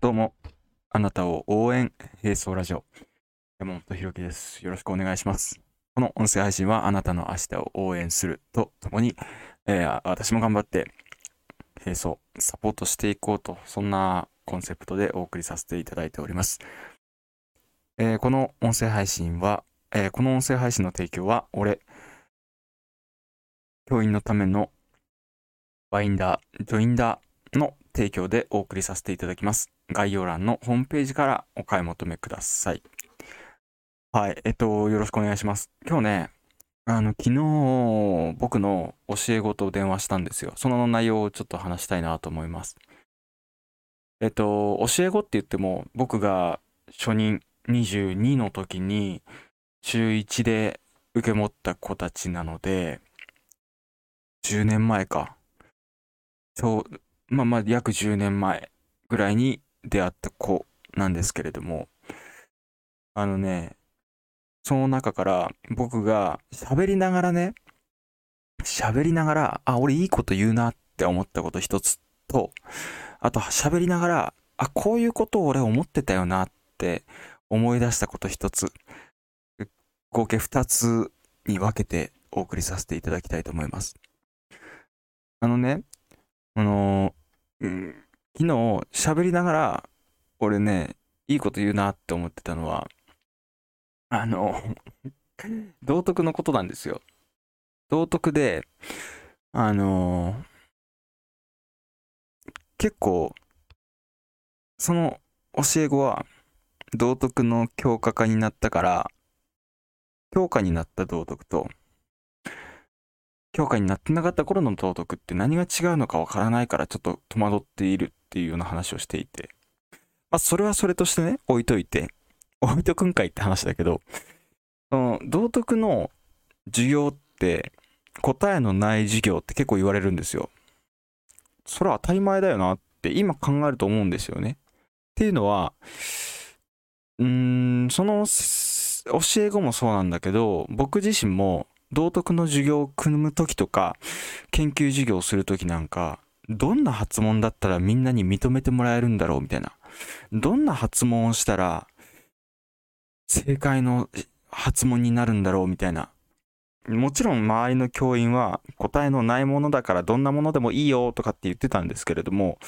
どうも、あなたを応援、並走ラジオ、山本博樹です。よろしくお願いします。この音声配信はあなたの明日を応援するとともに、えー私も頑張って、並走、サポートしていこうと、そんなコンセプトでお送りさせていただいております。えーこの音声配信は、えーこの音声配信の提供は、俺、教員のためのバインダー、ジョインダーの提供でお送りさせていただきます。概要欄のホームページからお買い求めください。はい、えっと、よろしくお願いします。今日ね、あの、昨日、僕の教え子と電話したんですよ。その内容をちょっと話したいなと思います。えっと、教え子って言っても、僕が初任22の時に、中1で受け持った子たちなので、10年前か。ちょうまあまあ約10年前ぐらいに出会った子なんですけれども、あのね、その中から僕が喋りながらね、喋りながら、あ、俺いいこと言うなって思ったこと一つと、あと喋りながら、あ、こういうことを俺思ってたよなって思い出したこと一つ、合計二つに分けてお送りさせていただきたいと思います。あのね、あのうん昨日喋りながら俺ねいいこと言うなって思ってたのはあの 道徳のことなんですよ。道徳であの結構その教え子は道徳の教科化になったから教科になった道徳と教科になってなかった頃の道徳って何が違うのかわからないからちょっと戸惑っているっていうような話をしていて。まあそれはそれとしてね、置いといて、置いとくんかいって話だけど、その道徳の授業って答えのない授業って結構言われるんですよ。それは当たり前だよなって今考えると思うんですよね。っていうのは、うーん、その教え子もそうなんだけど、僕自身も道徳の授業を組む時とか研究授業をする時なんかどんな発問だったらみんなに認めてもらえるんだろうみたいな。どんな発問をしたら正解の発問になるんだろうみたいな。もちろん周りの教員は答えのないものだからどんなものでもいいよとかって言ってたんですけれども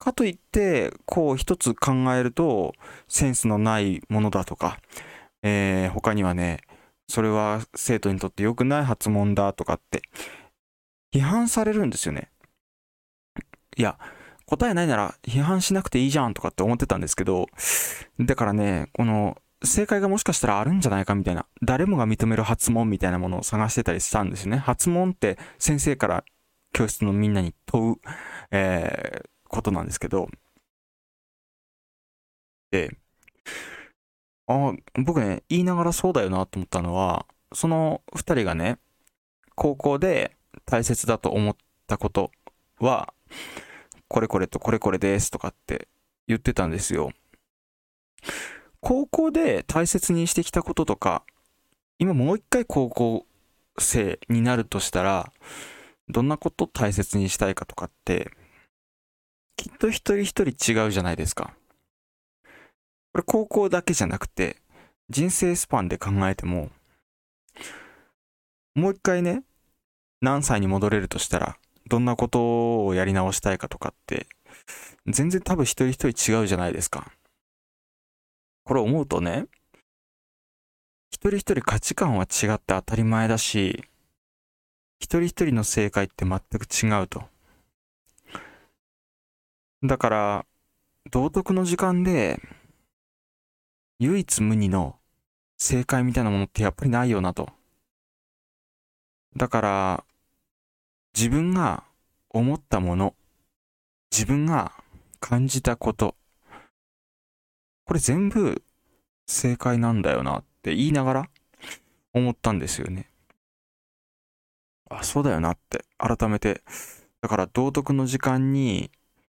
かといってこう一つ考えるとセンスのないものだとか、えー他にはねそれは生徒にとって良くない発問だとかって批判されるんですよね。いや、答えないなら批判しなくていいじゃんとかって思ってたんですけど、だからね、この正解がもしかしたらあるんじゃないかみたいな、誰もが認める発問みたいなものを探してたりしたんですよね。発問って先生から教室のみんなに問う、えーことなんですけど、で、あ僕ね言いながらそうだよなと思ったのはその2人がね高校で大切だと思ったことはこれこれとこれこれですとかって言ってたんですよ。高校で大切にしてきたこととか今もう一回高校生になるとしたらどんなこと大切にしたいかとかってきっと一人一人違うじゃないですか。これ高校だけじゃなくて人生スパンで考えてももう一回ね何歳に戻れるとしたらどんなことをやり直したいかとかって全然多分一人一人違うじゃないですか。これ思うとね一人一人価値観は違って当たり前だし一人一人の正解って全く違うと。だから道徳の時間で唯一無二の正解みたいなものってやっぱりないよなと。だから、自分が思ったもの、自分が感じたこと、これ全部正解なんだよなって言いながら思ったんですよね。あ、そうだよなって改めて。だから道徳の時間に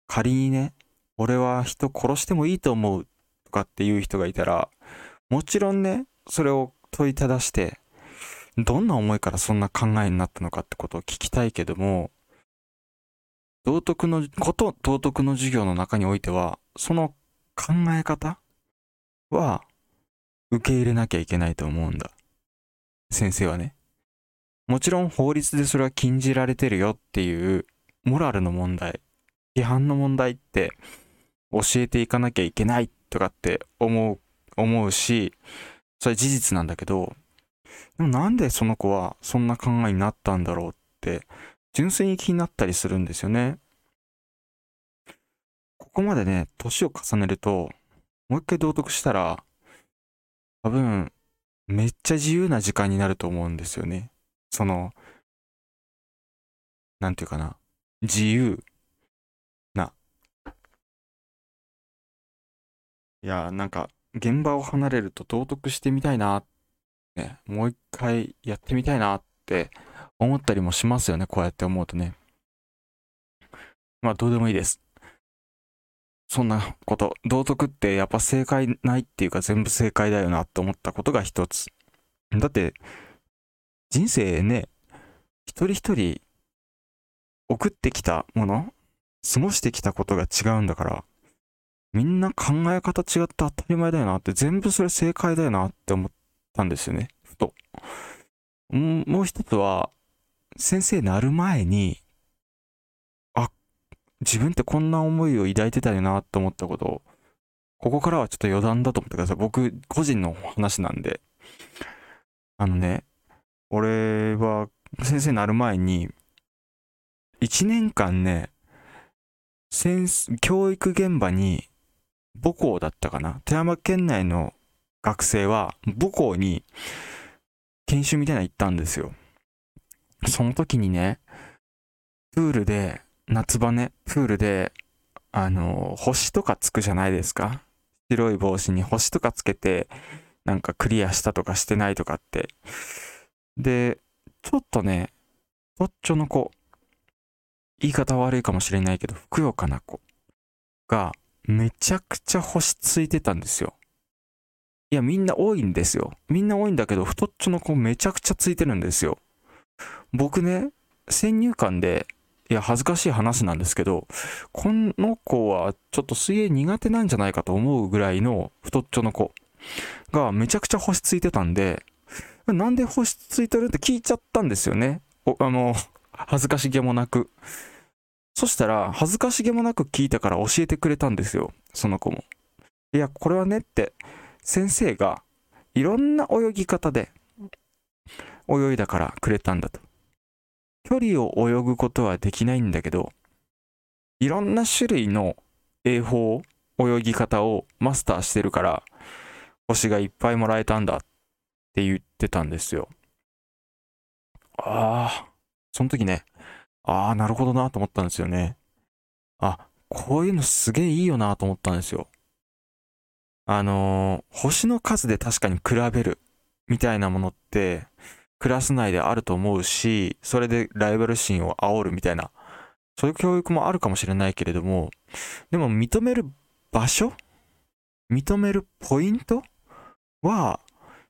仮にね、俺は人殺してもいいと思うとかっていう人がいたら、もちろんね、それを問いただして、どんな思いからそんな考えになったのかってことを聞きたいけども、道徳のこと、道徳の授業の中においては、その考え方は受け入れなきゃいけないと思うんだ。先生はね。もちろん法律でそれは禁じられてるよっていうモラルの問題、批判の問題って教えていかなきゃいけないっとかって思う、思うし、それ事実なんだけど、でもなんでその子はそんな考えになったんだろうって、純粋に気になったりするんですよね。ここまでね、年を重ねると、もう一回道徳したら、多分、めっちゃ自由な時間になると思うんですよね。その、なんていうかな、自由な。いや、なんか、現場を離れると道徳してみたいな、ね、もう一回やってみたいなって思ったりもしますよね、こうやって思うとね。まあ、どうでもいいです。そんなこと、道徳ってやっぱ正解ないっていうか全部正解だよなって思ったことが一つ。だって、人生ね、一人一人送ってきたもの、過ごしてきたことが違うんだから、みんな考え方違って当たり前だよなって、全部それ正解だよなって思ったんですよね、ふと。もう一つは、先生なる前に、あ、自分ってこんな思いを抱いてたよなって思ったことを、ここからはちょっと余談だと思ってください。僕、個人の話なんで。あのね、俺は先生になる前に、1年間ね、教育現場に母校だったかな。富山県内の学生は母校に研修みたいなの行ったんですよ。その時にね、プールで、夏場ね、プールで、あの、星とかつくじゃないですか。白い帽子に星とかつけて、なんかクリアしたとかしてないとかって。で、ちょっとね、とっちょの子、言い方悪いかもしれないけど、ふくよかな子が、めちゃくちゃ星ついてたんですよ。いや、みんな多いんですよ。みんな多いんだけど、太っちょの子めちゃくちゃついてるんですよ。僕ね、先入観で、いや、恥ずかしい話なんですけど、この子はちょっと水泳苦手なんじゃないかと思うぐらいの太っちょの子がめちゃくちゃ星ついてたんで、なんで星ついてるって聞いちゃったんですよね。あの、恥ずかしげもなく。そしたら、恥ずかしげもなく聞いたから教えてくれたんですよ。その子も。いや、これはねって、先生がいろんな泳ぎ方で泳いだからくれたんだと。距離を泳ぐことはできないんだけど、いろんな種類の泳法、泳ぎ方をマスターしてるから、星がいっぱいもらえたんだって言ってたんですよ。ああ、その時ね、ああ、なるほどなと思ったんですよね。あ、こういうのすげえいいよなと思ったんですよ。あのー、星の数で確かに比べるみたいなものって、クラス内であると思うし、それでライバル心を煽るみたいな、そういう教育もあるかもしれないけれども、でも認める場所認めるポイントは、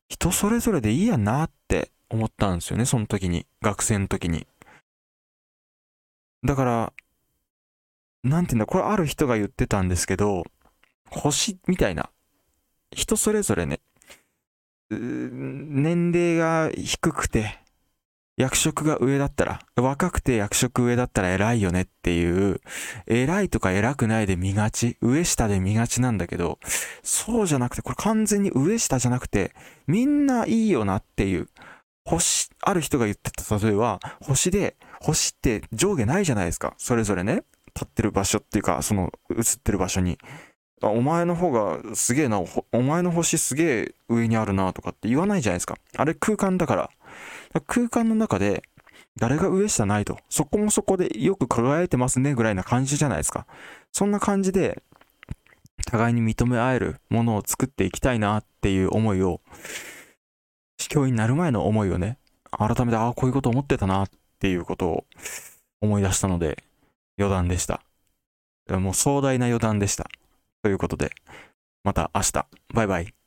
人それぞれでいいやなって思ったんですよね、その時に。学生の時に。だから、なんていうんだ、これある人が言ってたんですけど、星みたいな。人それぞれね、年齢が低くて、役職が上だったら、若くて役職上だったら偉いよねっていう、偉いとか偉くないで見がち、上下で見がちなんだけど、そうじゃなくて、これ完全に上下じゃなくて、みんないいよなっていう、星、ある人が言ってた例えば、星で、星って上下ないじゃないですか。それぞれね、立ってる場所っていうか、その映ってる場所に。あお前の方がすげえな、お前の星すげえ上にあるなとかって言わないじゃないですか。あれ空間だから。空間の中で誰が上下ないと、そこもそこでよく輝いてますねぐらいな感じじゃないですか。そんな感じで、互いに認め合えるものを作っていきたいなっていう思いを、教員になる前の思いをね、改めて、ああ、こういうこと思ってたなっていうことを思い出したので、余談でした。もう壮大な余談でした。ということで、また明日。バイバイ。